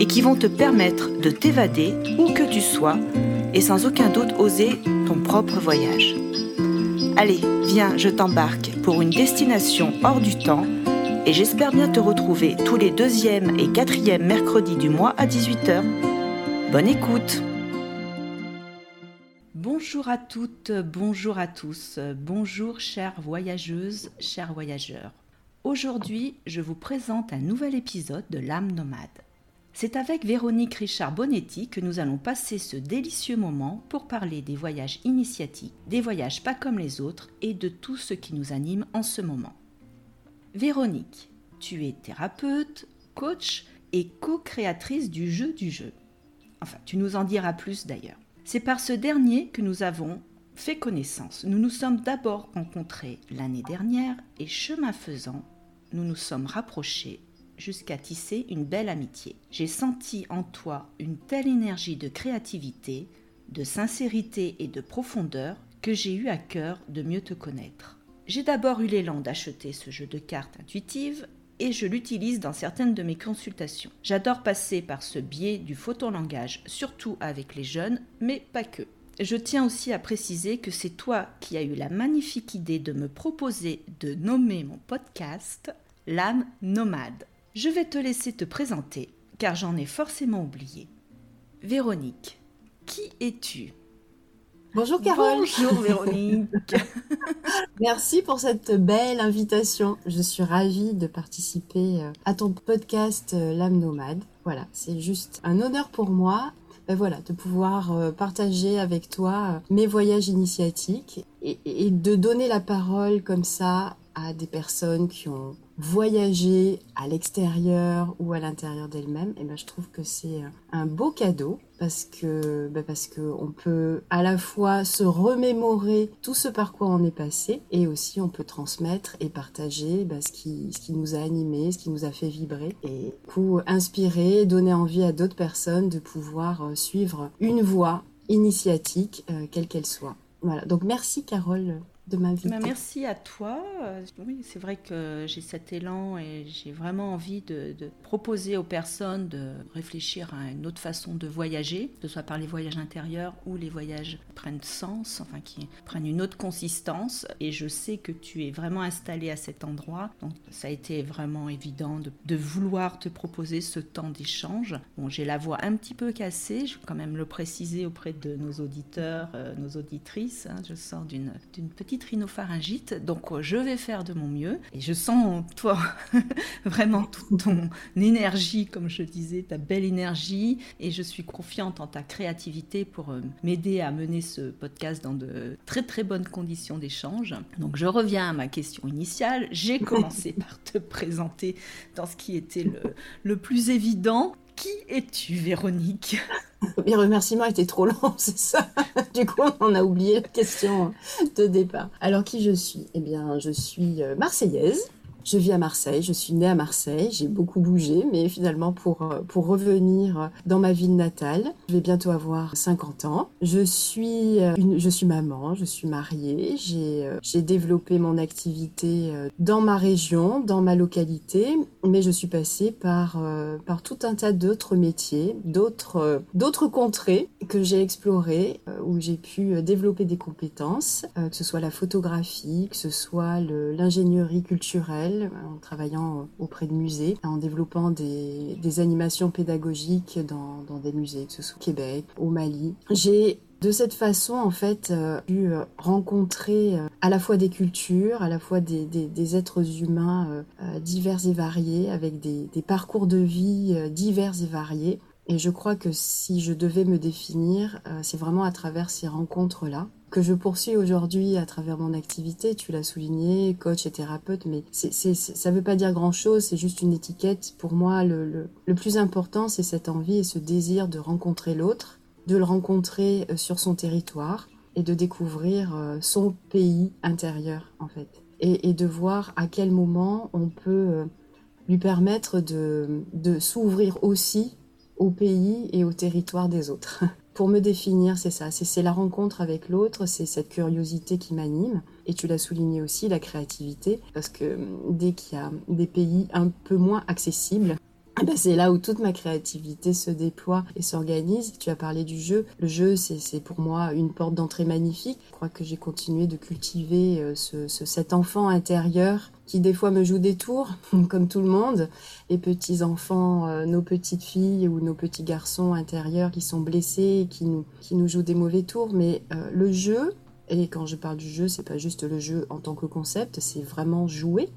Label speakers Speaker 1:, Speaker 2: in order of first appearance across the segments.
Speaker 1: et qui vont te permettre de t'évader où que tu sois et sans aucun doute oser ton propre voyage. Allez, viens, je t'embarque pour une destination hors du temps et j'espère bien te retrouver tous les deuxièmes et quatrièmes mercredis du mois à 18h. Bonne écoute Bonjour à toutes, bonjour à tous, bonjour chères voyageuses, chers voyageurs. Aujourd'hui, je vous présente un nouvel épisode de l'âme nomade. C'est avec Véronique Richard Bonetti que nous allons passer ce délicieux moment pour parler des voyages initiatiques, des voyages pas comme les autres et de tout ce qui nous anime en ce moment. Véronique, tu es thérapeute, coach et co-créatrice du jeu du jeu. Enfin, tu nous en diras plus d'ailleurs. C'est par ce dernier que nous avons fait connaissance. Nous nous sommes d'abord rencontrés l'année dernière et chemin faisant, nous nous sommes rapprochés jusqu'à tisser une belle amitié. J'ai senti en toi une telle énergie de créativité, de sincérité et de profondeur que j'ai eu à cœur de mieux te connaître. J'ai d'abord eu l'élan d'acheter ce jeu de cartes intuitive et je l'utilise dans certaines de mes consultations. J'adore passer par ce biais du photolangage, surtout avec les jeunes, mais pas que. Je tiens aussi à préciser que c'est toi qui as eu la magnifique idée de me proposer de nommer mon podcast L'âme nomade. Je vais te laisser te présenter, car j'en ai forcément oublié. Véronique, qui es-tu?
Speaker 2: Bonjour Carole.
Speaker 1: Bonjour Véronique.
Speaker 2: Merci pour cette belle invitation. Je suis ravie de participer euh, à ton podcast euh, L'âme nomade. Voilà, c'est juste un honneur pour moi ben voilà, de pouvoir euh, partager avec toi mes voyages initiatiques et, de donner la parole comme ça à des personnes qui ont voyager à l'extérieur ou à l'intérieur d'elle-même, et ben je trouve que c'est un beau cadeau parce que ben parce que on peut à la fois se remémorer tout ce par quoi on est passé et aussi on peut transmettre et partager ben, ce qui ce qui nous a animé, ce qui nous a fait vibrer et du coup inspirer, donner envie à d'autres personnes de pouvoir euh, suivre une voie initiatique euh, quelle qu'elle soit. Voilà. Donc merci Carole de
Speaker 1: bah, merci à toi. Euh, oui, c'est vrai que j'ai cet élan et j'ai vraiment envie de, proposer aux personnes de réfléchir à une autre façon de voyager, que ce soit par les voyages intérieurs ou les voyages prennent sens, enfin qui prennent une autre consistance. Et je sais que tu es vraiment installé à cet endroit, donc ça a été vraiment évident de, vouloir te proposer ce temps d'échange. Bon, j'ai la voix un petit peu cassée, je vais quand même le préciser auprès de nos auditeurs, euh, nos auditrices. Hein. je sors d'une petite rhinopharyngite, donc euh, je vais faire de mon mieux. Et je sens, toi, vraiment toute ton énergie, comme je disais, ta belle énergie. Et je suis confiante en ta créativité pour euh, m'aider à mener ce podcast dans de très très bonnes conditions d'échange. Donc je reviens à ma question initiale. J'ai commencé par te présenter dans ce qui était le, le plus évident. Qui es-tu, Véronique?
Speaker 2: Mes remerciements étaient trop longs, c'est ça. Du coup, on a oublié la question de départ. Alors, qui je suis? Eh bien, je suis euh, marseillaise. Je vis à Marseille, je suis née à Marseille, j'ai beaucoup bougé, mais finalement pour, euh, pour revenir dans ma ville natale, je vais bientôt avoir 50 ans. Je suis, euh, une, je suis maman, je suis mariée, j'ai, euh, j'ai développé mon activité dans ma région, dans ma localité, mais je suis passée par, par tout un tas d'autres métiers, d'autres, d'autres contrées que j'ai explorées, où j'ai pu développer des compétences, que ce soit la photographie, que ce soit l'ingénierie culturelle, en travaillant auprès de musées, en développant des, animations pédagogiques dans, des musées, que ce soit au Québec, au Mali. J'ai de cette façon, en fait, euh, pu euh, rencontrer euh, à la fois des cultures, à la fois des, êtres humains divers et variés, avec des, parcours de vie divers et variés. Et je crois que si je devais me définir, c'est vraiment à travers ces rencontres-là que je poursuis aujourd'hui à travers mon activité. Tu l'as souligné, coach et thérapeute, mais ça ne veut pas dire grand-chose, c'est juste une étiquette. Pour moi, le, plus important, c'est cette envie et ce désir de rencontrer l'autre, de le rencontrer euh, sur son territoire et de découvrir euh, son pays intérieur, en fait. Et, de voir à quel moment on peut euh, lui permettre de s'ouvrir aussi au pays et au territoire des autres. Pour me définir, c'est ça, c'est la rencontre avec l'autre, c'est cette curiosité qui m'anime. Et tu l'as souligné aussi, la créativité, parce que hum, dès qu'il y a des pays un peu moins accessibles, ben, c'est là où toute ma créativité se déploie et s'organise. Tu as parlé du jeu. Le jeu, c'est pour moi une porte d'entrée magnifique. Je crois que j'ai continué de cultiver euh, ce, cet enfant intérieur qui des fois me joue des tours, comme tout le monde. Les petits enfants, euh, nos petites filles ou nos petits garçons intérieurs qui sont blessés, qui nous, qui nous jouent des mauvais tours. Mais euh, le jeu, et quand je parle du jeu, c'est pas juste le jeu en tant que concept, c'est vraiment jouer.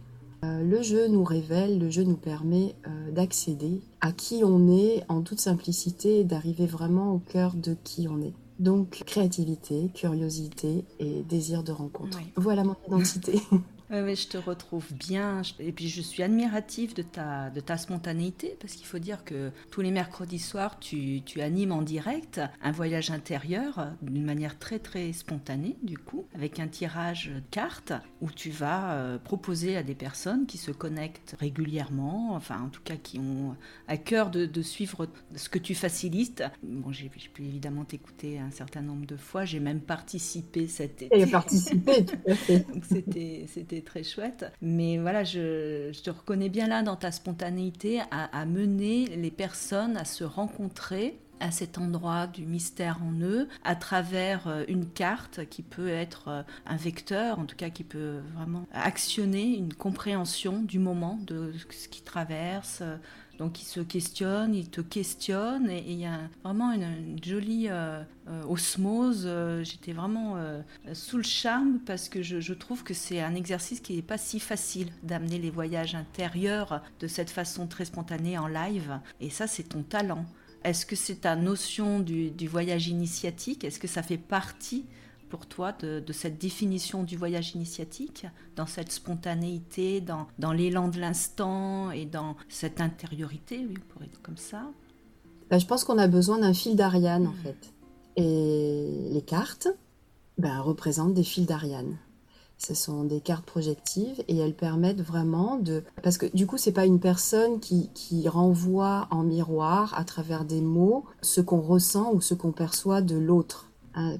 Speaker 2: Euh, le jeu nous révèle, le jeu nous permet euh, d'accéder à qui on est en toute simplicité et d'arriver vraiment au cœur de qui on est. Donc créativité, curiosité et désir de rencontre. Voilà mon identité.
Speaker 1: Oui, je te retrouve bien. Et puis, je suis admirative de ta, de ta spontanéité, parce qu'il faut dire que tous les mercredis soirs, tu, tu animes en direct un voyage intérieur d'une manière très, très spontanée, du coup, avec un tirage de cartes où tu vas euh, proposer à des personnes qui se connectent régulièrement, enfin, en tout cas, qui ont à cœur de, de suivre ce que tu facilites. Bon, j'ai pu évidemment t'écouter un certain nombre de fois. J'ai même participé cet été.
Speaker 2: Et participé, tout à fait.
Speaker 1: Donc, c'était très chouette. Mais voilà, je, te reconnais bien là dans ta spontanéité à, mener les personnes à se rencontrer à cet endroit du mystère en eux à travers euh, une carte qui peut être euh, un vecteur, en tout cas qui peut vraiment actionner une compréhension du moment, de ce qui traverse, donc il se questionne, il te questionne, et il y a vraiment une, jolie euh, euh, osmose. Euh, j'étais vraiment sous le charme parce que je, trouve que c'est un exercice qui n'est pas si facile d'amener les voyages intérieurs de cette façon très spontanée en live. Et ça, c'est ton talent. Est-ce que c'est ta notion du voyage initiatique? Est-ce que ça fait partie pour toi de, cette définition du voyage initiatique, dans cette spontanéité, dans, dans l'élan de l'instant et dans cette intériorité, oui, on pourrait être comme ça
Speaker 2: bah, Je pense qu'on a besoin d'un fil d'Ariane, en fait. Et les cartes bah, représentent des fils d'Ariane. Ce sont des cartes projectives et elles permettent vraiment de... Parce que du coup, c'est pas une personne qui, qui renvoie en miroir à travers des mots ce qu'on ressent ou ce qu'on perçoit de l'autre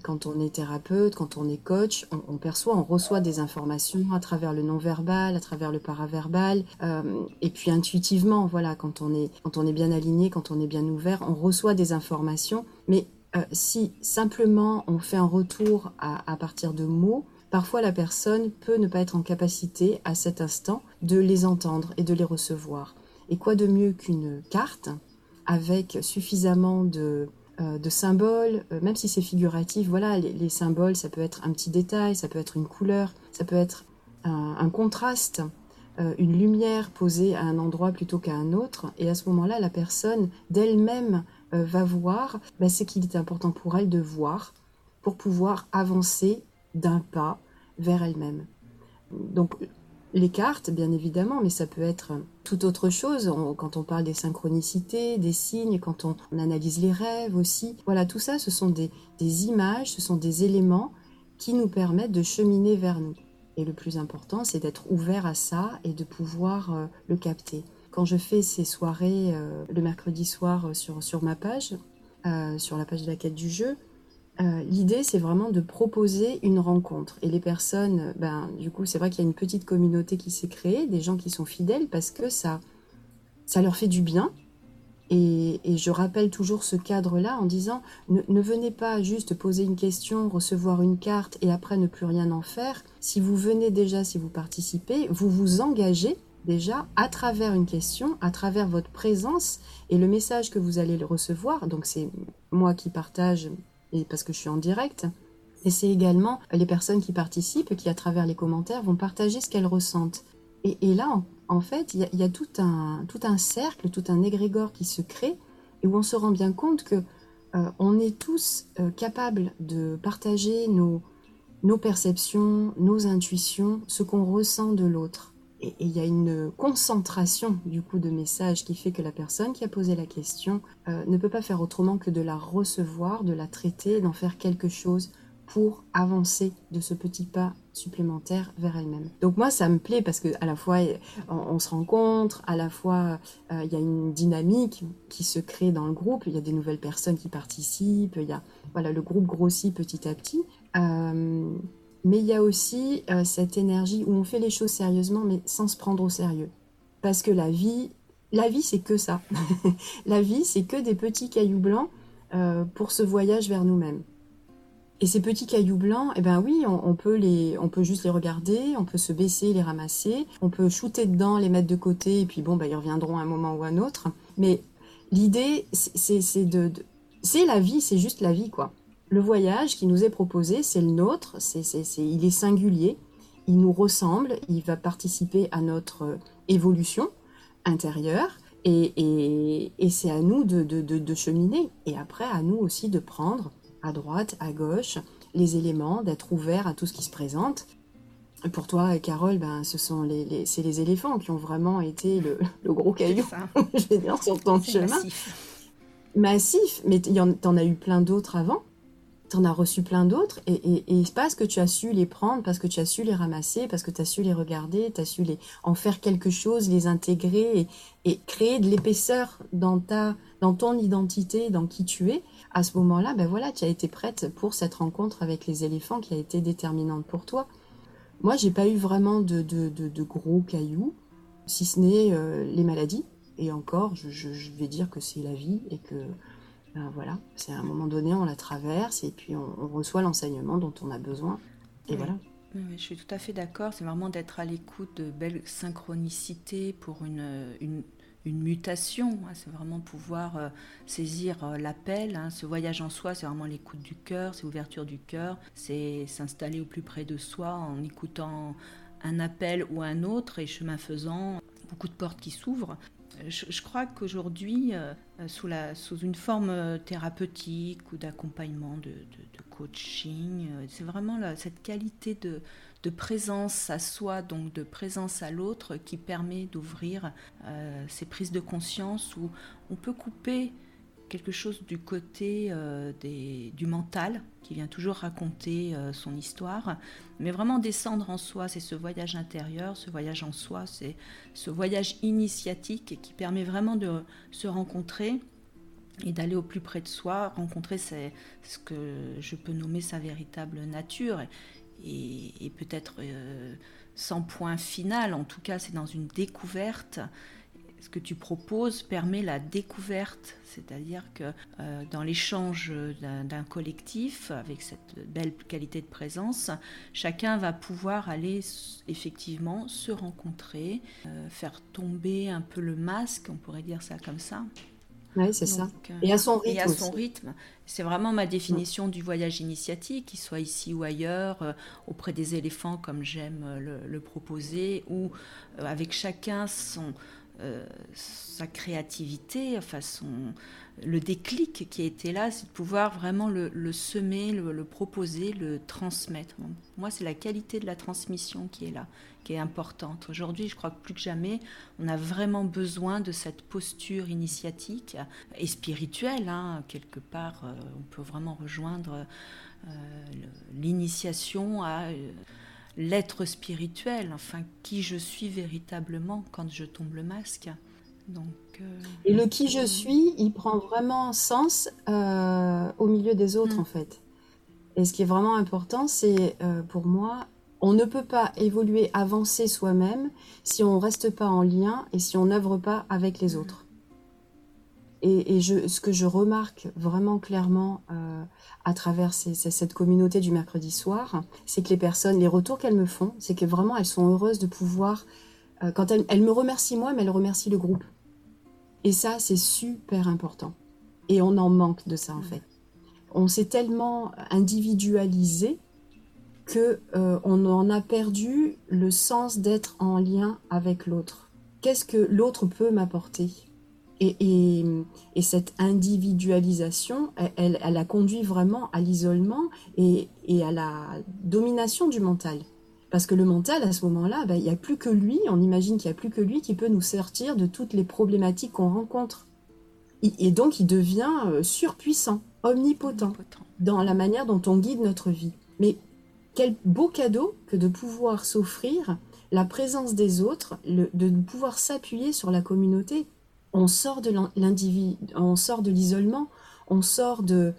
Speaker 2: quand on est thérapeute, quand on est coach, on, perçoit, on reçoit des informations à travers le non-verbal, à travers le paraverbal, euh, et puis intuitivement, voilà, quand on est quand on est bien aligné, quand on est bien ouvert, on reçoit des informations. Mais euh, si simplement on fait un retour à, partir de mots, parfois la personne peut ne pas être en capacité à cet instant de les entendre et de les recevoir. Et quoi de mieux qu'une carte avec suffisamment de euh, de symboles, euh, même si c'est figuratif, voilà, les, symboles, ça peut être un petit détail, ça peut être une couleur, ça peut être un, contraste, euh, une lumière posée à un endroit plutôt qu'à un autre. Et à ce moment-là, la personne d'elle-même va voir ben, ce qu'il est important pour elle de voir pour pouvoir avancer d'un pas vers elle-même. Donc les cartes, bien évidemment, mais ça peut être tout autre chose. quand on parle des synchronicités, des signes, quand on, analyse les rêves aussi. Voilà, tout ça, ce sont des, images, ce sont des éléments qui nous permettent de cheminer vers nous. Et le plus important, c'est d'être ouvert à ça et de pouvoir euh, le capter. Quand je fais ces soirées euh, le mercredi soir euh, sur, sur ma page, sur la page de la quête du jeu, euh, l'idée, c'est vraiment de proposer une rencontre. Et les personnes, ben, du coup, c'est vrai qu'il y a une petite communauté qui s'est créée, des gens qui sont fidèles parce que ça, ça leur fait du bien. Et, je rappelle toujours ce cadre-là en disant ne, ne, venez pas juste poser une question, recevoir une carte et après ne plus rien en faire. Si vous venez déjà, si vous participez, vous vous engagez déjà à travers une question, à travers votre présence et le message que vous allez le recevoir. Donc c'est moi qui partage et parce que je suis en direct. Et c'est également les personnes qui participent, qui à travers les commentaires vont partager ce qu'elles ressentent. Et, là, en, fait, il y, a, tout, un, tout un cercle, tout un égrégore qui se crée, et où on se rend bien compte que euh, on est tous euh, capables de partager nos, nos perceptions, nos intuitions, ce qu'on ressent de l'autre. Et il y a une concentration du coup de messages qui fait que la personne qui a posé la question euh, ne peut pas faire autrement que de la recevoir, de la traiter, d'en faire quelque chose pour avancer de ce petit pas supplémentaire vers elle-même. Donc moi, ça me plaît parce que à la fois on, se rencontre, à la fois euh, il y a une dynamique qui se crée dans le groupe, il y a des nouvelles personnes qui participent, il y a voilà le groupe grossit petit à petit. Euh, mais il y a aussi euh, cette énergie où on fait les choses sérieusement, mais sans se prendre au sérieux. Parce que la vie, la vie, c'est que ça. la vie, c'est que des petits cailloux blancs pour ce voyage vers nous-mêmes. Et ces petits cailloux blancs, eh ben oui, on, peut les, on peut juste les regarder, on peut se baisser, les ramasser, on peut shooter dedans, les mettre de côté, et puis bon, bah, ils reviendront à un moment ou à un autre. Mais l'idée, c'est de, c'est la vie, c'est juste la vie, quoi. Le voyage qui nous est proposé, c'est le nôtre, c'est, il est singulier, il nous ressemble, il va participer à notre évolution intérieure, et, et, et c'est à nous de, de, de cheminer, et après à nous aussi de prendre à droite, à gauche, les éléments, d'être ouvert à tout ce qui se présente. Pour toi, Carole, ben, ce sont les, c'est les éléphants qui ont vraiment été le, gros caillou, je vais dire, sur ton chemin. Massif. massif, mais t'en as eu plein d'autres avant. T'en as reçu plein d'autres, et, et, et parce que tu as su les prendre, parce que tu as su les ramasser, parce que tu as su les regarder, tu as su les, en faire quelque chose, les intégrer et, et créer de l'épaisseur dans, ta, dans ton identité, dans qui tu es, à ce moment-là, ben voilà, tu as été prête pour cette rencontre avec les éléphants qui a été déterminante pour toi. Moi, j'ai pas eu vraiment de, de, gros cailloux, si ce n'est euh, les maladies. Et encore, je, vais dire que c'est la vie et que ben voilà, c'est à un moment donné, on la traverse et puis on, reçoit l'enseignement dont on a besoin. Et voilà.
Speaker 1: je suis tout à fait d'accord. C'est vraiment d'être à l'écoute de belles synchronicités pour une, une, une mutation, hein, c'est vraiment pouvoir euh, saisir euh, l'appel. Hein. Ce voyage en soi, c'est vraiment l'écoute du cœur, c'est l'ouverture du cœur, c'est s'installer au plus près de soi en écoutant un appel ou un autre et chemin faisant, beaucoup de portes qui s'ouvrent. Je, crois qu'aujourd'hui, euh, sous, sous, une forme thérapeutique ou d'accompagnement, de, coaching, c'est vraiment cette qualité de, de présence à soi, donc de présence à l'autre, qui permet d'ouvrir euh, ces prises de conscience où on peut couper quelque chose du côté euh, du mental, qui vient toujours raconter euh, son histoire, mais vraiment descendre en soi, c'est ce voyage intérieur, ce voyage en soi, c'est ce voyage initiatique qui permet vraiment de se rencontrer et d'aller au plus près de soi, rencontrer ce que je peux nommer sa véritable nature et, peut-être euh, sans point final, en tout cas c'est dans une découverte. Ce que tu proposes permet la découverte, c'est-à-dire que euh, dans l'échange d'un collectif, avec cette belle qualité de présence, chacun va pouvoir aller effectivement se rencontrer, euh, faire tomber un peu le masque, on pourrait dire ça comme ça,
Speaker 2: oui, c'est ça. Euh, et à son rythme.
Speaker 1: Et à son rythme. C'est vraiment ma définition du voyage initiatique, qu'il soit ici ou ailleurs, euh, auprès des éléphants comme j'aime le, proposer, ou avec chacun son, sa créativité, enfin le déclic qui été là, c'est de pouvoir vraiment le, semer, le, proposer, le transmettre. Moi, c'est la qualité de la transmission qui est là qui est importante. Aujourd'hui, je crois que plus que jamais, on a vraiment besoin de cette posture initiatique et spirituelle. Hein. Quelque part, euh, on peut vraiment rejoindre euh, l'initiation à euh, l'être spirituel, enfin, qui je suis véritablement quand je tombe le masque. Donc,
Speaker 2: et le qui je suis, il prend vraiment sens au milieu des autres, mm. en fait. Et ce qui est vraiment important, c'est pour moi on ne peut pas évoluer, avancer soi-même si on ne reste pas en lien et si on n'œuvre pas avec les autres. Et, ce que je remarque vraiment clairement euh, à travers cette communauté du mercredi soir, c'est que les personnes, les retours qu'elles me font, c'est que vraiment elles sont heureuses de pouvoir, euh, quand elles, me remercient moi, mais elles remercient le groupe. Et ça, c'est super important. Et on en manque de ça en fait. On s'est tellement individualisé que euh, on en a perdu le sens d'être en lien avec l'autre. Qu'est-ce que l'autre peut m'apporter? Et, cette individualisation, elle, a conduit vraiment à l'isolement et, à la domination du mental. Parce que le mental, à ce moment-là, ben, il n'y a plus que lui, on imagine qu'il n'y a plus que lui qui peut nous sortir de toutes les problématiques qu'on rencontre. Et donc, il devient euh, surpuissant, omnipotent, dans la manière dont on guide notre vie. Mais quel beau cadeau que de pouvoir s'offrir la présence des autres, de pouvoir s'appuyer sur la communauté on sort de on sort de l'isolement, on sort de,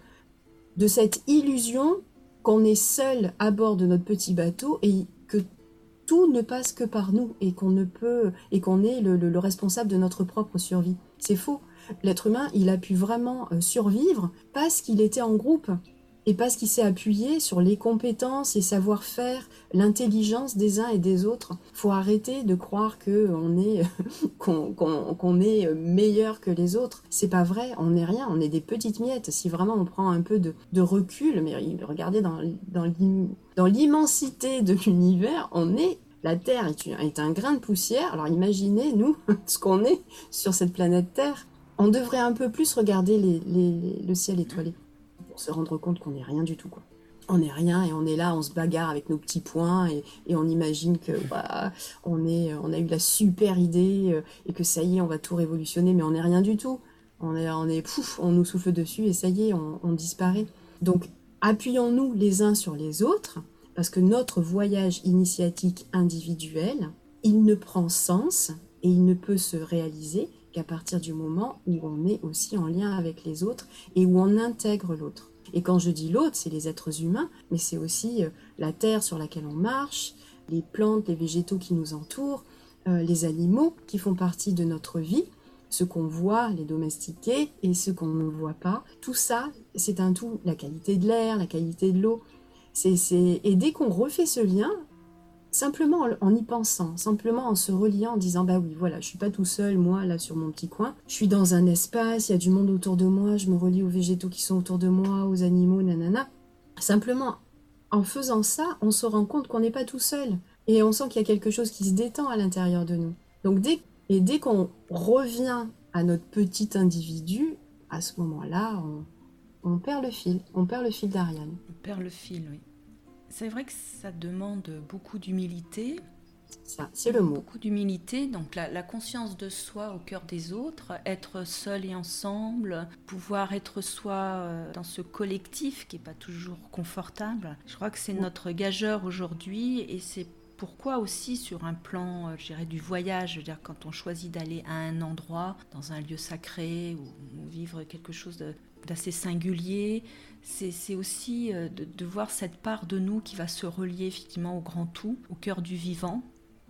Speaker 2: de cette illusion qu'on est seul à bord de notre petit bateau et que tout ne passe que par nous et qu'on ne peut et qu'on est le, responsable de notre propre survie. C'est faux. L'être humain, il a pu vraiment euh, survivre parce qu'il était en groupe et parce qu'il s'est appuyé sur les compétences et savoir-faire, l'intelligence des uns et des autres. Faut arrêter de croire est qu'on est meilleur que les autres. C'est pas vrai, on n'est rien, on est des petites miettes. Si vraiment on prend un peu de, recul, mais regardez dans, dans l'immensité de l'univers, on est la Terre est, un grain de poussière. Alors imaginez, nous, ce qu'on est sur cette planète Terre. On devrait un peu plus regarder le ciel étoilé se rendre compte qu'on n'est rien du tout. Quoi. On n'est rien et on est là, on se bagarre avec nos petits points et, on imagine que bah, on, est, on a eu la super idée euh, et que ça y est, on va tout révolutionner, mais on n'est rien du tout. On est, on on nous souffle dessus et ça y est, on, on disparaît. Donc appuyons-nous les uns sur les autres parce que notre voyage initiatique individuel, il ne prend sens et il ne peut se réaliser qu'à partir du moment où on est aussi en lien avec les autres et où on intègre l'autre. Et quand je dis l'autre, c'est les êtres humains, mais c'est aussi euh, la terre sur laquelle on marche, les plantes, les végétaux qui nous entourent, euh, les animaux qui font partie de notre vie, ce qu'on voit, les domestiqués, et ce qu'on ne voit pas. Tout ça, c'est un tout. La qualité de l'air, la qualité de l'eau. Et dès qu'on refait ce lien, simplement en y pensant, simplement en se reliant, en disant bah oui, voilà, je suis pas tout seul, moi, là, sur mon petit coin. Je suis dans un espace, il y a du monde autour de moi, je me relie aux végétaux qui sont autour de moi, aux animaux, nanana. Simplement, en faisant ça, on se rend compte qu'on n'est pas tout seul. Et on sent qu'il y a quelque chose qui se détend à l'intérieur de nous. Donc dès, et dès qu'on revient à notre petit individu, à ce moment-là, on, on perd le fil. On perd le fil d'Ariane.
Speaker 1: On perd le fil, oui. C'est vrai que ça demande beaucoup d'humilité.
Speaker 2: Ça, c'est le mot.
Speaker 1: Beaucoup d'humilité, donc la, conscience de soi au cœur des autres, être seul et ensemble, pouvoir être soi euh, dans ce collectif qui n'est pas toujours confortable. Je crois que c'est notre gageur aujourd'hui et c'est pourquoi aussi sur un plan, euh, je dirais, du voyage, je veux dire, quand on choisit d'aller à un endroit, dans un lieu sacré, ou vivre quelque chose d'assez singulier, c'est aussi euh, de, voir cette part de nous qui va se relier effectivement au grand tout, au cœur du vivant.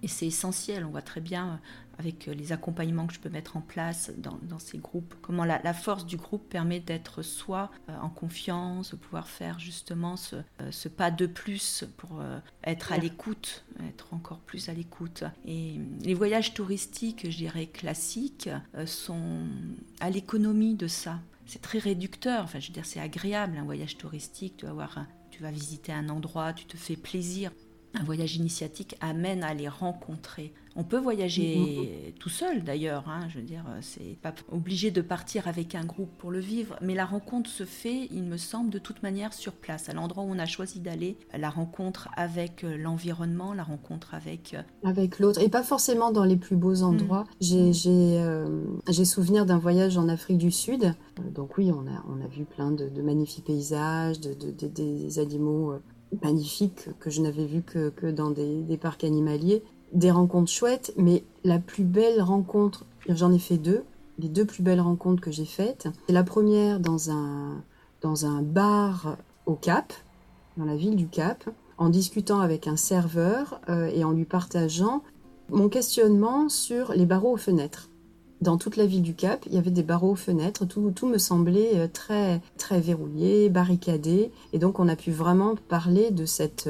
Speaker 1: Et c'est essentiel, on voit très bien euh, avec euh, les accompagnements que je peux mettre en place dans, ces groupes, comment la, force du groupe permet d'être soi en confiance, de pouvoir faire justement ce, pas de plus pour être à l'écoute, être encore plus à l'écoute. Et les voyages touristiques, je dirais classiques, sont à l'économie de ça c'est très réducteur. Enfin, je veux dire, c'est agréable un voyage touristique. Tu vas voir, tu vas visiter un endroit, tu te fais plaisir. Un voyage initiatique amène à les rencontrer. On peut voyager mm-hmm. tout seul d'ailleurs, hein, je veux dire, c'est pas obligé de partir avec un groupe pour le vivre, mais la rencontre se fait, il me semble, de toute manière sur place, à l'endroit où on a choisi d'aller, la rencontre avec euh, l'environnement, la rencontre avec... Euh,
Speaker 2: avec l'autre, et pas forcément dans les plus beaux endroits. Mm. Euh, j'ai souvenir d'un voyage en Afrique du Sud, donc oui, on a, on a vu plein de, magnifiques paysages, de, des animaux magnifiques que je n'avais vus que, dans des, des parcs animaliers des rencontres chouettes, mais la plus belle rencontre, j'en ai fait deux, les deux plus belles rencontres que j'ai faites. C'est la première dans un, dans un bar au Cap, dans la ville du Cap, en discutant avec un serveur euh, et en lui partageant mon questionnement sur les barreaux aux fenêtres. Dans toute la ville du Cap, il y avait des barreaux aux fenêtres, tout, tout me semblait euh, très, très verrouillé, barricadé, et donc on a pu vraiment parler de cette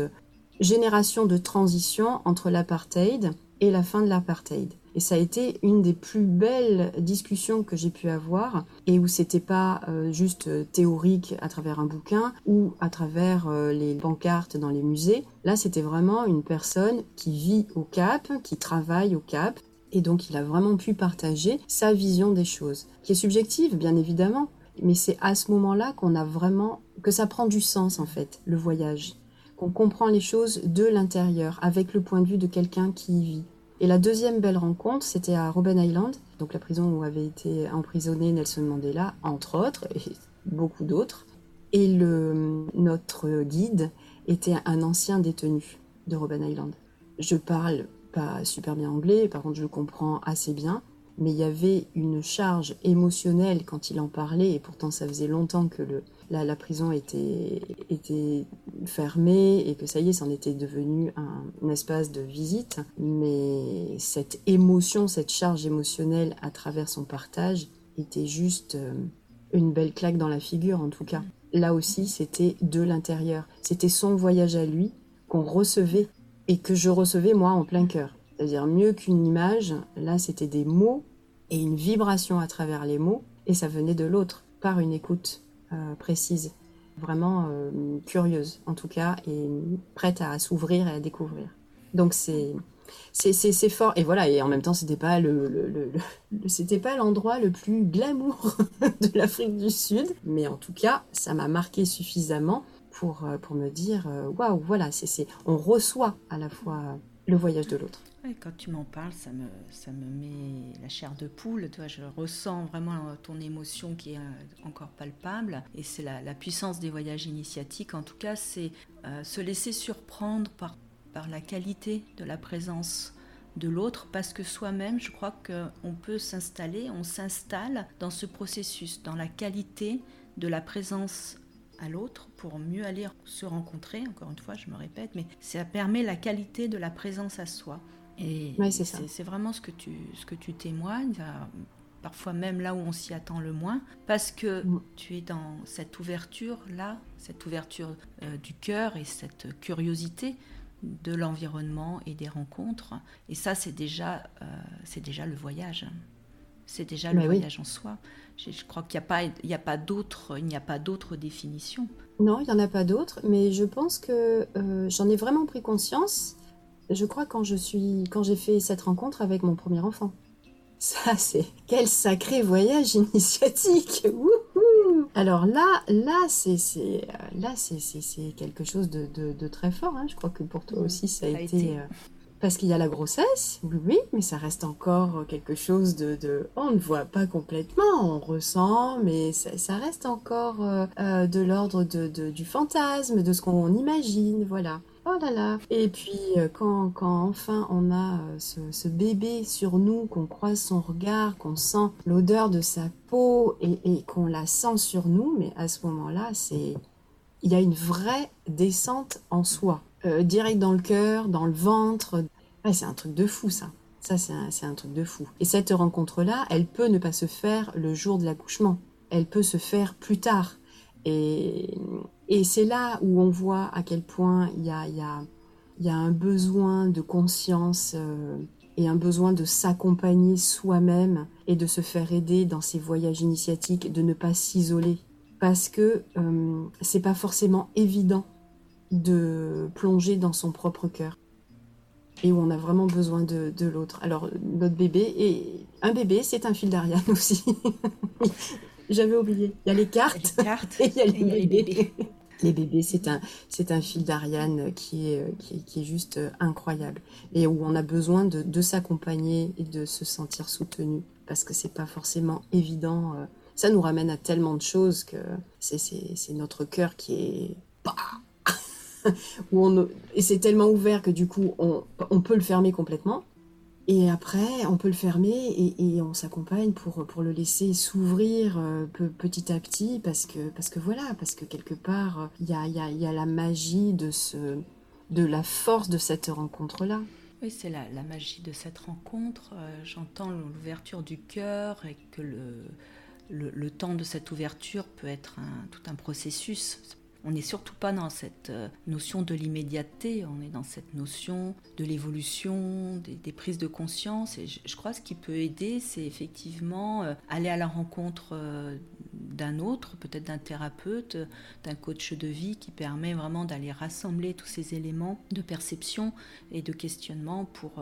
Speaker 2: génération de transition entre l'apartheid et la fin de l'apartheid. Et ça a été une des plus belles discussions que j'ai pu avoir et où c'était pas euh, juste théorique à travers un bouquin ou à travers euh, les pancartes dans les musées. Là, c'était vraiment une personne qui vit au Cap, qui travaille au Cap Et donc il a vraiment pu partager sa vision des choses, qui est subjective bien évidemment, mais c'est à ce moment-là qu'on a vraiment que ça prend du sens en fait, le voyage, qu'on comprend les choses de l'intérieur avec le point de vue de quelqu'un qui y vit. Et la deuxième belle rencontre, c'était à Robben Island, donc la prison où avait été emprisonné Nelson Mandela, entre autres, et beaucoup d'autres. Et notre guide était un ancien détenu de Robben Island. Je parle pas super bien anglais, par contre je comprends assez bien, mais il y avait une charge émotionnelle quand il en parlait, et pourtant ça faisait longtemps que le, la, prison était, était fermée et que ça y est, c'en était devenu un, espace de visite. Mais cette émotion, cette charge émotionnelle à travers son partage était juste euh, une belle claque dans la figure en tout cas. Là aussi, c'était de l'intérieur. C'était son voyage à lui qu'on recevait et que je recevais moi en plein cœur. C'est-à-dire mieux qu'une image, là c'était des mots et une vibration à travers les mots et ça venait de l'autre par une écoute euh, précise, vraiment euh, curieuse en tout cas et prête à s'ouvrir et à découvrir. Donc c'est c'est fort et voilà et en même temps c'était pas le, le, c'était pas l'endroit le plus glamour de l'Afrique du Sud mais en tout cas ça m'a marqué suffisamment pour euh, pour me dire waouh voilà c'est on reçoit à la fois le voyage de l'autre
Speaker 1: quand tu m'en parles, ça me, ça me met la chair de poule. Toi, je ressens vraiment ton émotion qui est euh, encore palpable. Et c'est la, puissance des voyages initiatiques. En tout cas, c'est euh, se laisser surprendre par, par la qualité de la présence de l'autre parce que soi-même, je crois qu'on peut s'installer, on s'installe dans ce processus, dans la qualité de la présence à l'autre pour mieux aller se rencontrer, encore une fois, je me répète, mais ça permet la qualité de la présence à soi. Et c'est vraiment ce que tu, ce que tu témoignes, euh, parfois même là où on s'y attend le moins, parce que mm. tu es dans cette ouverture-là, cette ouverture euh, du cœur et cette curiosité de l'environnement et des rencontres. Et ça, c'est déjà, euh, c'est déjà le voyage. C'est déjà le voyage en soi. Je, crois qu'il n'y a pas, pas d'autre, il n'y a pas d'autre définition.
Speaker 2: Non, il n'y en a pas d'autre, mais je pense que j'en ai vraiment pris conscience je crois quand je suis quand j'ai fait cette rencontre avec mon premier enfant. Ça c'est quel sacré voyage initiatique. Alors là là c'est là c'est quelque chose de, très fort. Hein. Je crois que pour toi aussi ça a, été, euh, parce qu'il y a la grossesse, oui, mais ça reste encore quelque chose de, on ne voit pas complètement, on ressent, mais ça, reste encore euh, euh, de l'ordre du fantasme, de ce qu'on imagine, voilà. Oh là là Et puis euh, quand, quand enfin on a ce, bébé sur nous, qu'on croise son regard, qu'on sent l'odeur de sa peau et, qu'on la sent sur nous, mais à ce moment-là, c'est il y a une vraie descente en soi, direct dans le cœur, dans le ventre. C'est un truc de fou ça. Ça, c'est un, truc de fou. Et cette rencontre-là, elle peut ne pas se faire le jour de l'accouchement. Elle peut se faire plus tard. Et, et c'est là où on voit à quel point il y a, un besoin de conscience euh, et un besoin de s'accompagner soi-même et de se faire aider dans ces voyages initiatiques, de ne pas s'isoler. Parce que euh, c'est pas forcément évident de plonger dans son propre cœur et où on a vraiment besoin de, de l'autre. Alors, notre bébé, et un bébé, c'est un fil d'Ariane aussi. J'avais oublié. Il y a les cartes, et il y a les, bébés. Les bébés, c'est un, c'est un fil d'Ariane qui est, qui, est juste incroyable et où on a besoin de, de s'accompagner et de se sentir soutenu parce que c'est pas forcément évident. Euh. Ça nous ramène à tellement de choses que c'est, c'est, c'est notre cœur qui est où on, et c'est tellement ouvert que du coup on, on peut le fermer complètement et après, on peut le fermer et, on s'accompagne pour, pour le laisser s'ouvrir euh, petit à petit parce que, parce que voilà, parce que quelque part, il y a, y, a, y a, la magie de, ce, de la force de cette rencontre-là.
Speaker 1: Oui, c'est la, la, magie de cette rencontre. Euh, j'entends l'ouverture du cœur et que le, le, le, temps de cette ouverture peut être un, tout un processus. On n'est surtout pas dans cette euh, notion de l'immédiateté, on est dans cette notion de l'évolution, des, prises de conscience. Et je, crois que ce qui peut aider, c'est effectivement euh, aller à la rencontre euh, d'un autre, peut-être d'un thérapeute, d'un coach de vie qui permet vraiment d'aller rassembler tous ces éléments de perception et de questionnement pour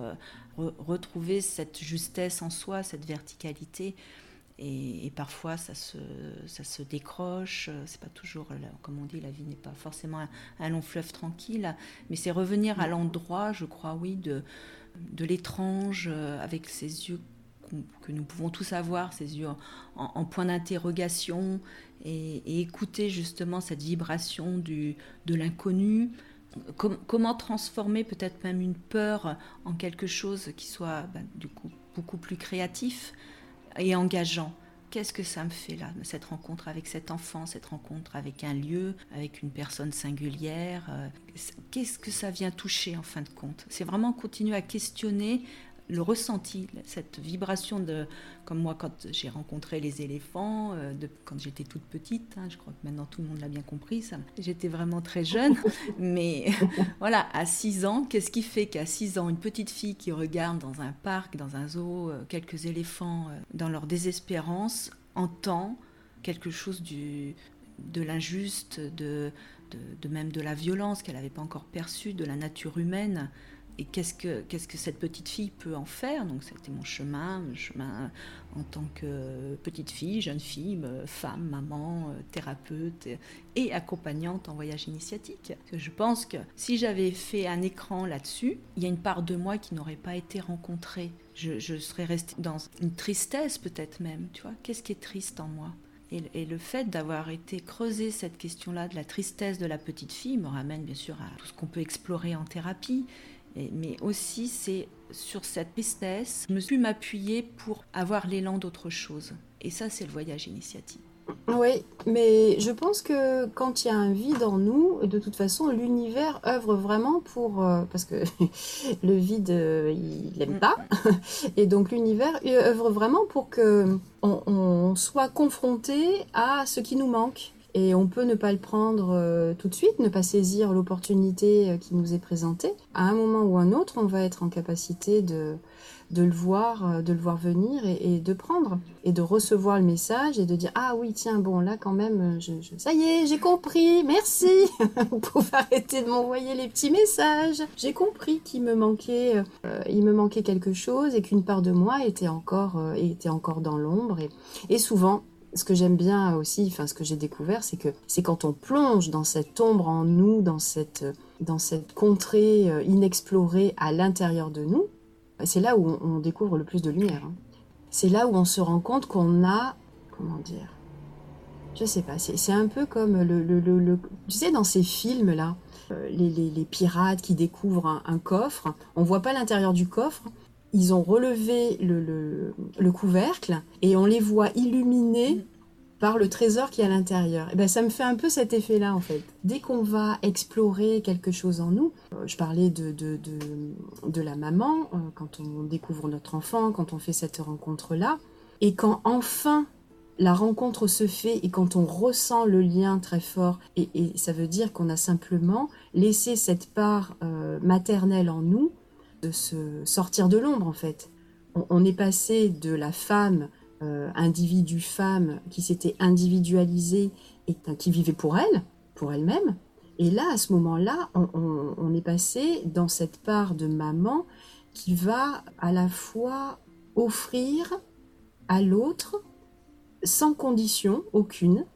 Speaker 1: retrouver cette justesse en soi, cette verticalité. Et, parfois, ça se, ça se décroche. C'est pas toujours, comme on dit, la vie n'est pas forcément un, long fleuve tranquille, mais c'est revenir à l'endroit, je crois, oui, de, de l'étrange, euh, avec ses yeux que nous pouvons tous avoir, ces yeux en, point d'interrogation, et, écouter justement cette vibration du, de l'inconnu. comment transformer peut-être même une peur en quelque chose qui soit ben, du coup beaucoup plus créatif et engageant. Qu'est-ce que ça me fait là, cette rencontre avec cet enfant, cette rencontre avec un lieu, avec une personne singulière euh, Qu'est-ce que ça vient toucher en fin de compte? C'est vraiment continuer à questionner le ressenti, cette vibration de, comme moi quand j'ai rencontré les éléphants, euh, de, quand j'étais toute petite, hein, je crois que maintenant tout le monde l'a bien compris, ça, j'étais vraiment très jeune, mais voilà, à 6 ans, qu'est-ce qui fait qu'à 6 ans, une petite fille qui regarde dans un parc, dans un zoo, euh, quelques éléphants euh, dans leur désespérance, entend quelque chose du, de l'injuste, de, de, de, même de la violence qu'elle n'avait pas encore perçue, de la nature humaine, et qu'est-ce que, que cette petite fille peut en faire? Donc c'était mon chemin, mon chemin en tant que petite fille, jeune fille, femme, maman, euh, thérapeute et accompagnante en voyage initiatique. Je pense que si j'avais fait un écran là-dessus, il y a une part de moi qui n'aurait pas été rencontrée. Je, serais restée dans une tristesse peut-être même, tu vois. Qu'est-ce qui est triste en moi? Et, le fait d'avoir été creusé cette question-là de la tristesse de la petite fille me ramène bien sûr à tout ce qu'on peut explorer en thérapie mais aussi c'est sur cette tristesse, je me suis m'appuyer pour avoir l'élan d'autre chose. Et ça, c'est le voyage initiatique.
Speaker 2: Oui, mais je pense que quand il y a un vide en nous, de toute façon, l'univers œuvre vraiment pour... Euh, parce que le vide, euh, il n'aime pas. Et donc l'univers œuvre vraiment pour que on soit confronté à ce qui nous manque. Et on peut ne pas le prendre euh, tout de suite, ne pas saisir l'opportunité euh, qui nous est présentée. À un moment ou un autre, on va être en capacité de, de le voir, euh, de le voir venir et, de prendre. Et de recevoir le message et de dire ah oui tiens bon là quand même ça y est j'ai compris merci. Vous pouvez arrêter de m'envoyer les petits messages. J'ai compris qu'il me manquait il me manquait quelque chose et qu'une part de moi était encore était encore dans l'ombre. Et souvent ce que j'aime bien aussi, enfin ce que j'ai découvert, c'est que c'est quand on plonge dans cette ombre en nous, dans cette, dans cette contrée euh, inexplorée à l'intérieur de nous, c'est là où on, découvre le plus de lumière. Hein. C'est là où on se rend compte qu'on a, comment dire, je sais pas, c'est un peu comme le, le, le, tu sais, dans ces films-là, euh, les, les, les, pirates qui découvrent un, un coffre, on voit pas l'intérieur du coffre, ils ont relevé le, couvercle et on les voit illuminés par le trésor qui est à l'intérieur. Et ben ça me fait un peu cet effet-là en fait. Dès qu'on va explorer quelque chose en nous, euh, je parlais de, de, de, la maman, euh, quand on découvre notre enfant, quand on fait cette rencontre-là, et quand enfin la rencontre se fait et quand on ressent le lien très fort, et, ça veut dire qu'on a simplement laissé cette part euh, maternelle en nous de se sortir de l'ombre en fait. On, est passé de la femme, euh, individu femme, qui s'était individualisée et qui vivait pour elle, pour elle-même. Et là, à ce moment-là, on, est passé dans cette part de maman qui va à la fois offrir à l'autre, sans condition aucune,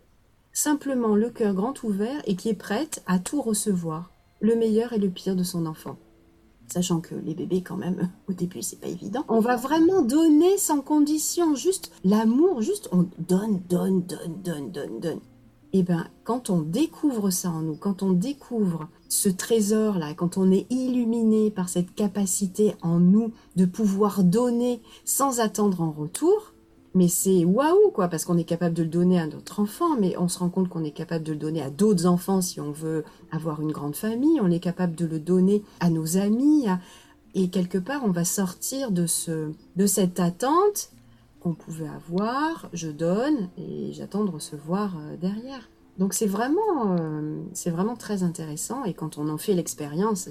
Speaker 2: simplement le cœur grand ouvert et qui est prête à tout recevoir, le meilleur et le pire de son enfant sachant que les bébés quand même au début c'est pas évident. On va vraiment donner sans condition, juste l'amour, juste on donne, donne, donne, donne, donne, donne. Et eh ben quand on découvre ça en nous, quand on découvre ce trésor là, quand on est illuminé par cette capacité en nous de pouvoir donner sans attendre en retour, mais c'est waouh quoi parce qu'on est capable de le donner à notre enfant mais on se rend compte qu'on est capable de le donner à d'autres enfants si on veut avoir une grande famille on est capable de le donner à nos amis et quelque part on va sortir de ce de cette attente qu'on pouvait avoir je donne et j'attends de recevoir euh, derrière donc c'est vraiment euh, vraiment très intéressant et quand on en fait l'expérience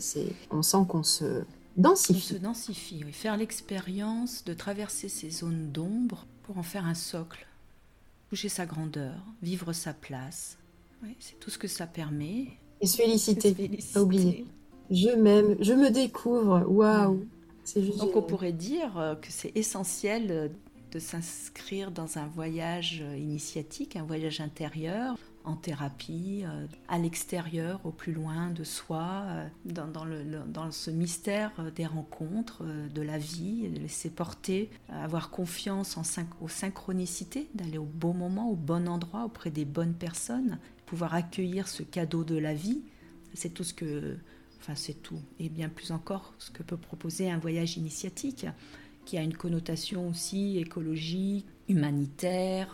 Speaker 2: on sent qu'on se densifie.
Speaker 1: On se densifie, oui. Faire l'expérience de traverser ces zones d'ombre pour en faire un socle. toucher sa grandeur, vivre sa place. c'est tout ce que ça permet.
Speaker 2: Et se féliciter, pas oublier. Je m'aime, je me découvre, waouh
Speaker 1: Donc on pourrait dire euh, que c'est essentiel euh, de s'inscrire dans un voyage euh, initiatique, un voyage intérieur, en thérapie, à l'extérieur, au plus loin de soi, dans, le, dans ce mystère des rencontres, de la vie, de laisser porter, avoir confiance en aux synchronicités, d'aller au bon moment, au bon endroit, auprès des bonnes personnes, pouvoir accueillir ce cadeau de la vie. C'est tout ce que Enfin, c'est tout. Et bien plus encore, ce que peut proposer un voyage initiatique, qui a une connotation aussi écologique, humanitaire.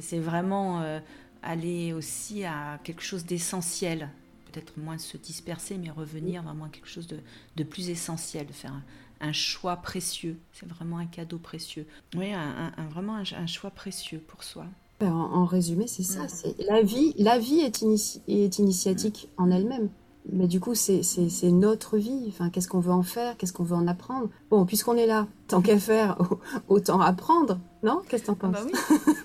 Speaker 1: C'est vraiment euh, aller aussi à quelque chose d'essentiel. Peut-être moins se disperser, mais revenir vraiment à quelque chose de, plus essentiel, de faire un, choix précieux. C'est vraiment un cadeau précieux. Oui, un, vraiment un, choix précieux pour soi.
Speaker 2: Ben, en, résumé, c'est ça. Mm. C'est la vie. La vie est, est initiatique en elle-même mais du coup, c'est notre vie. Enfin, qu'est-ce qu'on veut en faire? Qu'est-ce qu'on veut en apprendre? Bon, puisqu'on est là, tant qu'à faire, autant apprendre, non? Qu'est-ce que tu en penses?
Speaker 1: Bah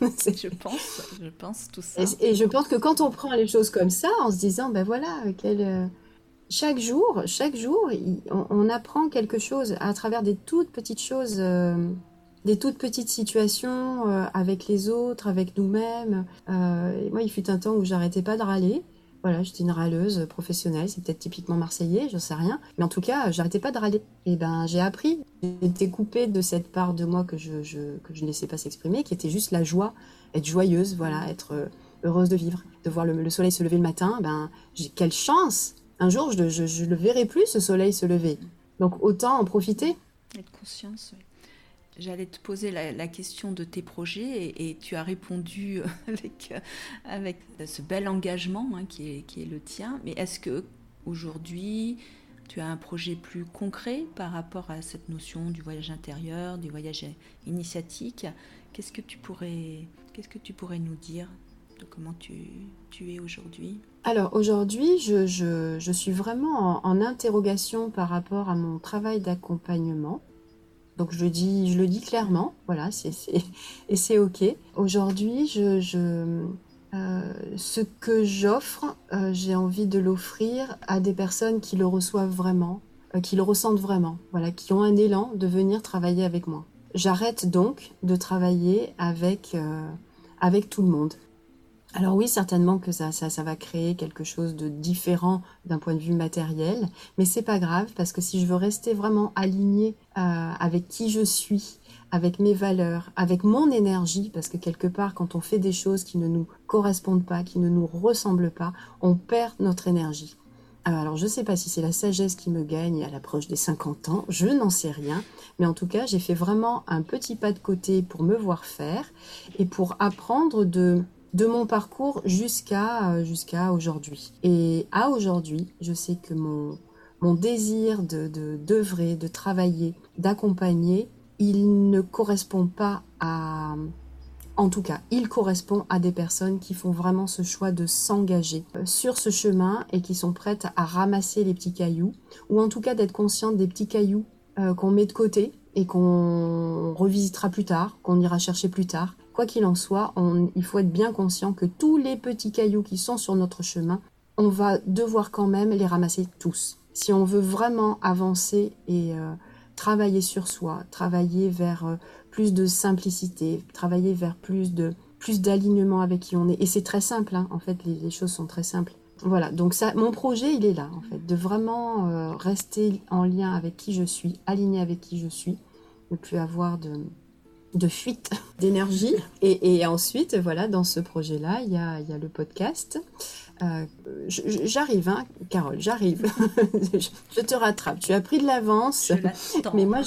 Speaker 1: oui. je pense, je pense tout ça.
Speaker 2: Et, je pense que quand on prend les choses comme ça, en se disant, ben voilà, euh, chaque jour, chaque jour, on, apprend quelque chose à travers des toutes petites choses. Euh, des toutes petites situations euh, avec les autres, avec nous-mêmes. moi, il fut un temps où j'arrêtais pas de râler. Voilà, j'étais une râleuse professionnelle, c'est peut-être typiquement marseillais, je sais rien. Mais en tout cas, j'arrêtais pas de râler. Et ben, j'ai appris. J'étais coupée de cette part de moi que je, je, que je ne laissais pas s'exprimer, qui était juste la joie, être joyeuse, voilà, être euh, heureuse de vivre, de voir le, soleil se lever le matin. Ben, j'ai quelle chance Un jour, je, je, le verrai plus, ce soleil se lever. Donc, autant en profiter.
Speaker 1: Être conscience, oui. J'allais te poser la, question de tes projets et, tu as répondu avec, avec ce bel engagement hein, qui, est, qui est le tien. Mais est-ce que aujourd'hui tu as un projet plus concret par rapport à cette notion du voyage intérieur, du voyage initiatique Qu'est-ce que tu pourrais, qu'est-ce que tu pourrais nous dire de comment tu, tu es aujourd'hui?
Speaker 2: Alors aujourd'hui, je, je, je, suis vraiment en, en, interrogation par rapport à mon travail d'accompagnement. Donc je, dis, je le dis clairement, voilà, c'est, et c'est OK. Aujourd'hui, je, euh, ce que j'offre, euh, j'ai envie de l'offrir à des personnes qui le reçoivent vraiment, euh, qui le ressentent vraiment, voilà, qui ont un élan de venir travailler avec moi. J'arrête donc de travailler avec, avec tout le monde. Alors oui, certainement que ça, ça, va créer quelque chose de différent d'un point de vue matériel, mais c'est pas grave parce que si je veux rester vraiment alignée euh, avec qui je suis, avec mes valeurs, avec mon énergie, parce que quelque part, quand on fait des choses qui ne nous correspondent pas, qui ne nous ressemblent pas, on perd notre énergie. Euh, alors, je ne sais pas si c'est la sagesse qui me gagne à l'approche des 50 ans, je n'en sais rien, mais en tout cas, j'ai fait vraiment un petit pas de côté pour me voir faire et pour apprendre de de mon parcours jusqu'à euh, jusqu'à aujourd'hui. Et à aujourd'hui, je sais que mon, mon désir de d'œuvrer, de, travailler, d'accompagner, il ne correspond pas à... En tout cas, il correspond à des personnes qui font vraiment ce choix de s'engager euh, sur ce chemin et qui sont prêtes à ramasser les petits cailloux, ou en tout cas d'être conscientes des petits cailloux euh, qu'on met de côté et qu'on revisitera plus tard, qu'on ira chercher plus tard, Quoi qu'il en soit, il faut être bien conscient que tous les petits cailloux qui sont sur notre chemin, on va devoir quand même les ramasser tous. Si on veut vraiment avancer et euh, travailler sur soi, travailler vers euh, plus de simplicité, travailler vers plus de plus d'alignement avec qui on est. Et c'est très simple, hein. en fait, les, choses sont très simples. Voilà, donc ça, mon projet, il est là, en fait, de vraiment euh, rester en lien avec qui je suis, aligné avec qui je suis, ne plus avoir de, de fuite d'énergie. Et, ensuite, voilà, dans ce projet-là, il y a, le podcast. Euh, j'arrive, hein, Carole, j'arrive. je, te rattrape. Tu as pris de l'avance. Mais moi,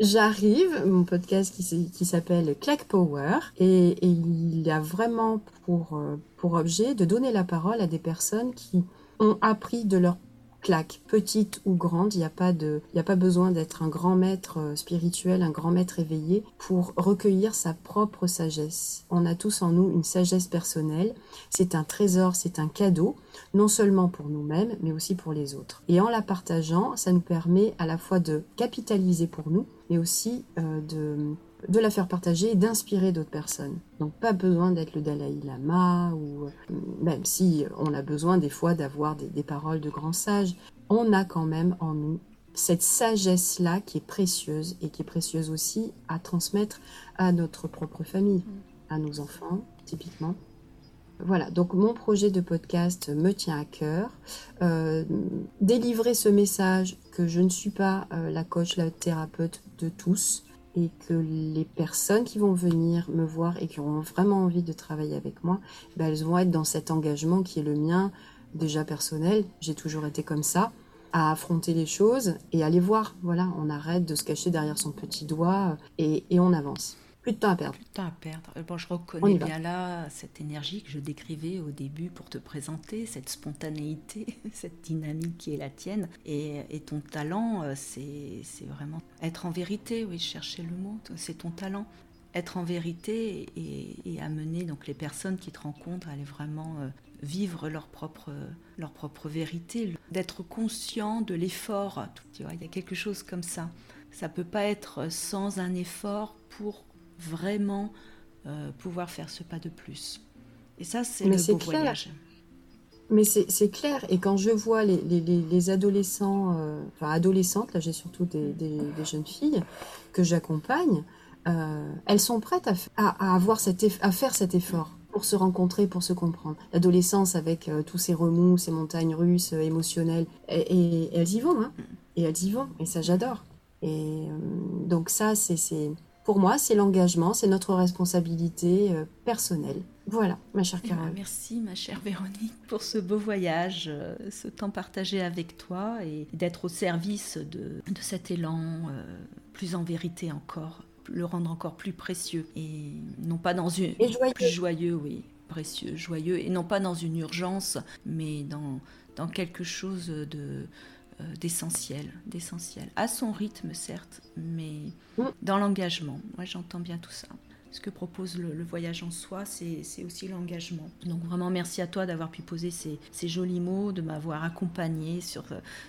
Speaker 2: j'arrive. Mon podcast qui, s'appelle Clack Power. Et, il a vraiment pour, euh, pour objet de donner la parole à des personnes qui ont appris de leur claque, petite ou grande, il n'y a, pas a pas besoin d'être un grand maître euh, spirituel, un grand maître éveillé pour recueillir sa propre sagesse. On a tous en nous une sagesse personnelle, c'est un trésor, c'est un cadeau, non seulement pour nous-mêmes, mais aussi pour les autres. Et en la partageant, ça nous permet à la fois de capitaliser pour nous, mais aussi euh, de de la faire partager et d'inspirer d'autres personnes. Donc pas besoin d'être le Dalai Lama ou euh, même si on a besoin des fois d'avoir des, paroles de grands sages, on a quand même en nous cette sagesse-là qui est précieuse et qui est précieuse aussi à transmettre à notre propre famille, à nos enfants typiquement. Voilà, donc mon projet de podcast me tient à cœur. Euh, délivrer ce message que je ne suis pas euh, la coach, la thérapeute de tous, et que les personnes qui vont venir me voir et qui auront vraiment envie de travailler avec moi, ben, elles vont être dans cet engagement qui est le mien, déjà personnel, j'ai toujours été comme ça, à affronter les choses et à les voir. Voilà, on arrête de se cacher derrière son petit doigt et on avance. Plus de temps à perdre.
Speaker 1: Plus de temps à perdre. Euh, bon, je reconnais bien là cette énergie que je décrivais au début pour te présenter, cette spontanéité, cette dynamique qui est la tienne. Et, ton talent, euh, c'est vraiment être en vérité, oui, chercher le mot, c'est ton talent. Être en vérité et, amener donc les personnes qui te rencontrent à aller vraiment euh, vivre leur propre, leur propre vérité, d'être conscient de l'effort. Tu vois, il y a quelque chose comme ça. Ça peut pas être sans un effort pour vraiment euh, pouvoir faire ce pas de plus. Et ça, c'est le beau voyage.
Speaker 2: Mais c'est clair. Et quand je vois les, les, les adolescents, euh, enfin adolescentes, là j'ai surtout des, des, jeunes filles que j'accompagne, euh, elles sont prêtes à, à, avoir cet à faire cet effort pour se rencontrer, pour se comprendre. L'adolescence avec tous ces remous, ces montagnes russes émotionnelles, et, elles y vont, hein. Et elles y vont. Et ça, j'adore. Et donc ça, c'est pour moi, c'est l'engagement, c'est notre responsabilité euh, personnelle. Voilà, ma chère eh ben, Carole.
Speaker 1: merci, ma chère Véronique, pour ce beau voyage, euh, ce temps partagé avec toi et d'être au service de, cet élan euh, plus en vérité encore, le rendre encore plus précieux et non pas dans une
Speaker 2: et joyeux.
Speaker 1: plus joyeux, oui, précieux, joyeux et non pas dans une urgence, mais dans dans quelque chose de d'essentiel, d'essentiel. À son rythme, certes, mais mm. dans l'engagement. Moi, j'entends bien tout ça. Ce que propose le, voyage en soi, c'est aussi l'engagement. Donc vraiment merci à toi d'avoir pu poser ces, jolis mots, de m'avoir accompagné sur,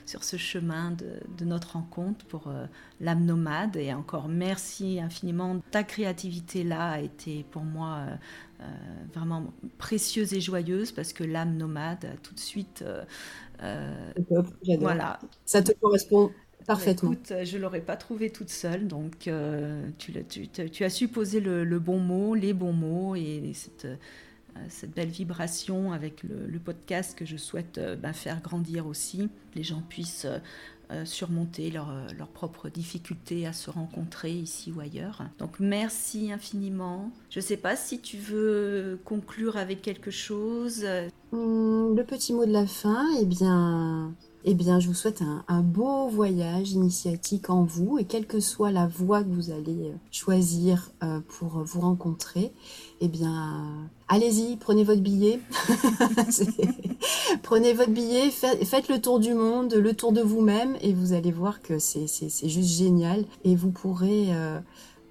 Speaker 1: sur ce chemin de, notre rencontre pour euh, l'âme nomade. Et encore merci infiniment. Ta créativité là a été pour moi euh, vraiment précieuse et joyeuse parce que l'âme nomade tout de suite
Speaker 2: euh, voilà. Ça te correspond parfaitement.
Speaker 1: Écoute, je ne l'aurais pas trouvé toute seule, donc euh, tu, tu, as su poser le, bon mot, les bons mots et cette, euh, cette belle vibration avec le, podcast que je souhaite ben, faire grandir aussi. Les gens puissent surmonter leurs propres difficultés à se rencontrer ici ou ailleurs. Donc merci infiniment. Je ne sais pas si tu veux conclure avec quelque chose.
Speaker 2: Hum, le petit mot de la fin, eh bien, eh bien, je vous souhaite un, beau voyage initiatique en vous et quelle que soit la voie que vous allez euh, choisir euh, pour vous rencontrer, eh bien, allez-y, prenez votre billet, prenez votre billet, faites, le tour du monde, le tour de vous-même et vous allez voir que c'est juste génial et vous pourrez euh,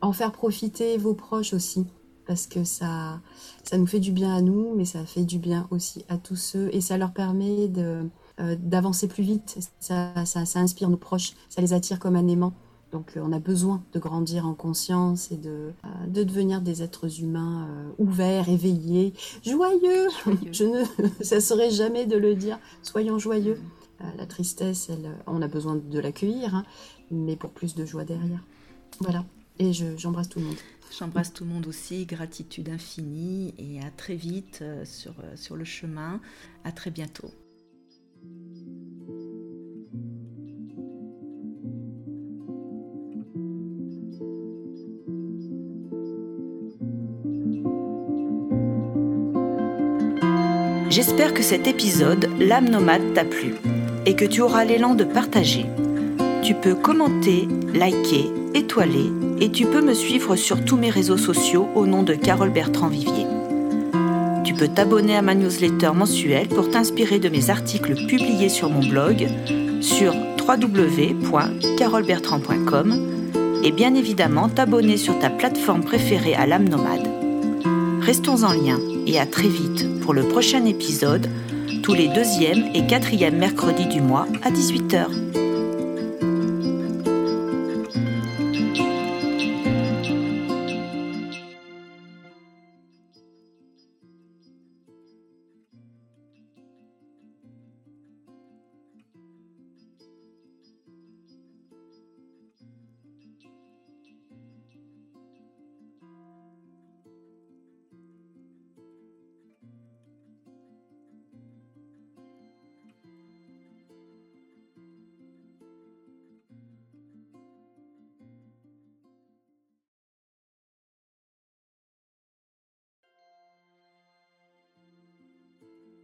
Speaker 2: en faire profiter vos proches aussi parce que ça, ça nous fait du bien à nous, mais ça fait du bien aussi à tous ceux et ça leur permet euh, d'avancer plus vite. Ça, ça, ça, inspire nos proches, ça les attire comme un aimant. Donc euh, on a besoin de grandir en conscience et de, euh, de devenir des êtres humains ouverts, éveillés, joyeux. Je ne cesserai jamais de le dire. Soyons joyeux. la tristesse, elle, on a besoin de l'accueillir, hein, mais pour plus de joie derrière. Voilà. Et j'embrasse tout le monde.
Speaker 1: J'embrasse tout le monde aussi, gratitude infinie et à très vite euh, sur, euh, sur le chemin. À très bientôt. J'espère que cet épisode, L'âme nomade, t'a plu et que tu auras l'élan de partager. Tu peux commenter, liker, étoiler et tu peux me suivre sur tous mes réseaux sociaux au nom de Carole Bertrand Vivier. Tu peux t'abonner à ma newsletter mensuelle pour t'inspirer de mes articles publiés sur mon blog sur www.carolebertrand.com et bien évidemment t'abonner sur ta plateforme préférée à l'âme nomade. Restons en lien et à très vite pour le prochain épisode tous les deuxième et quatrième mercredis du mois à 18h.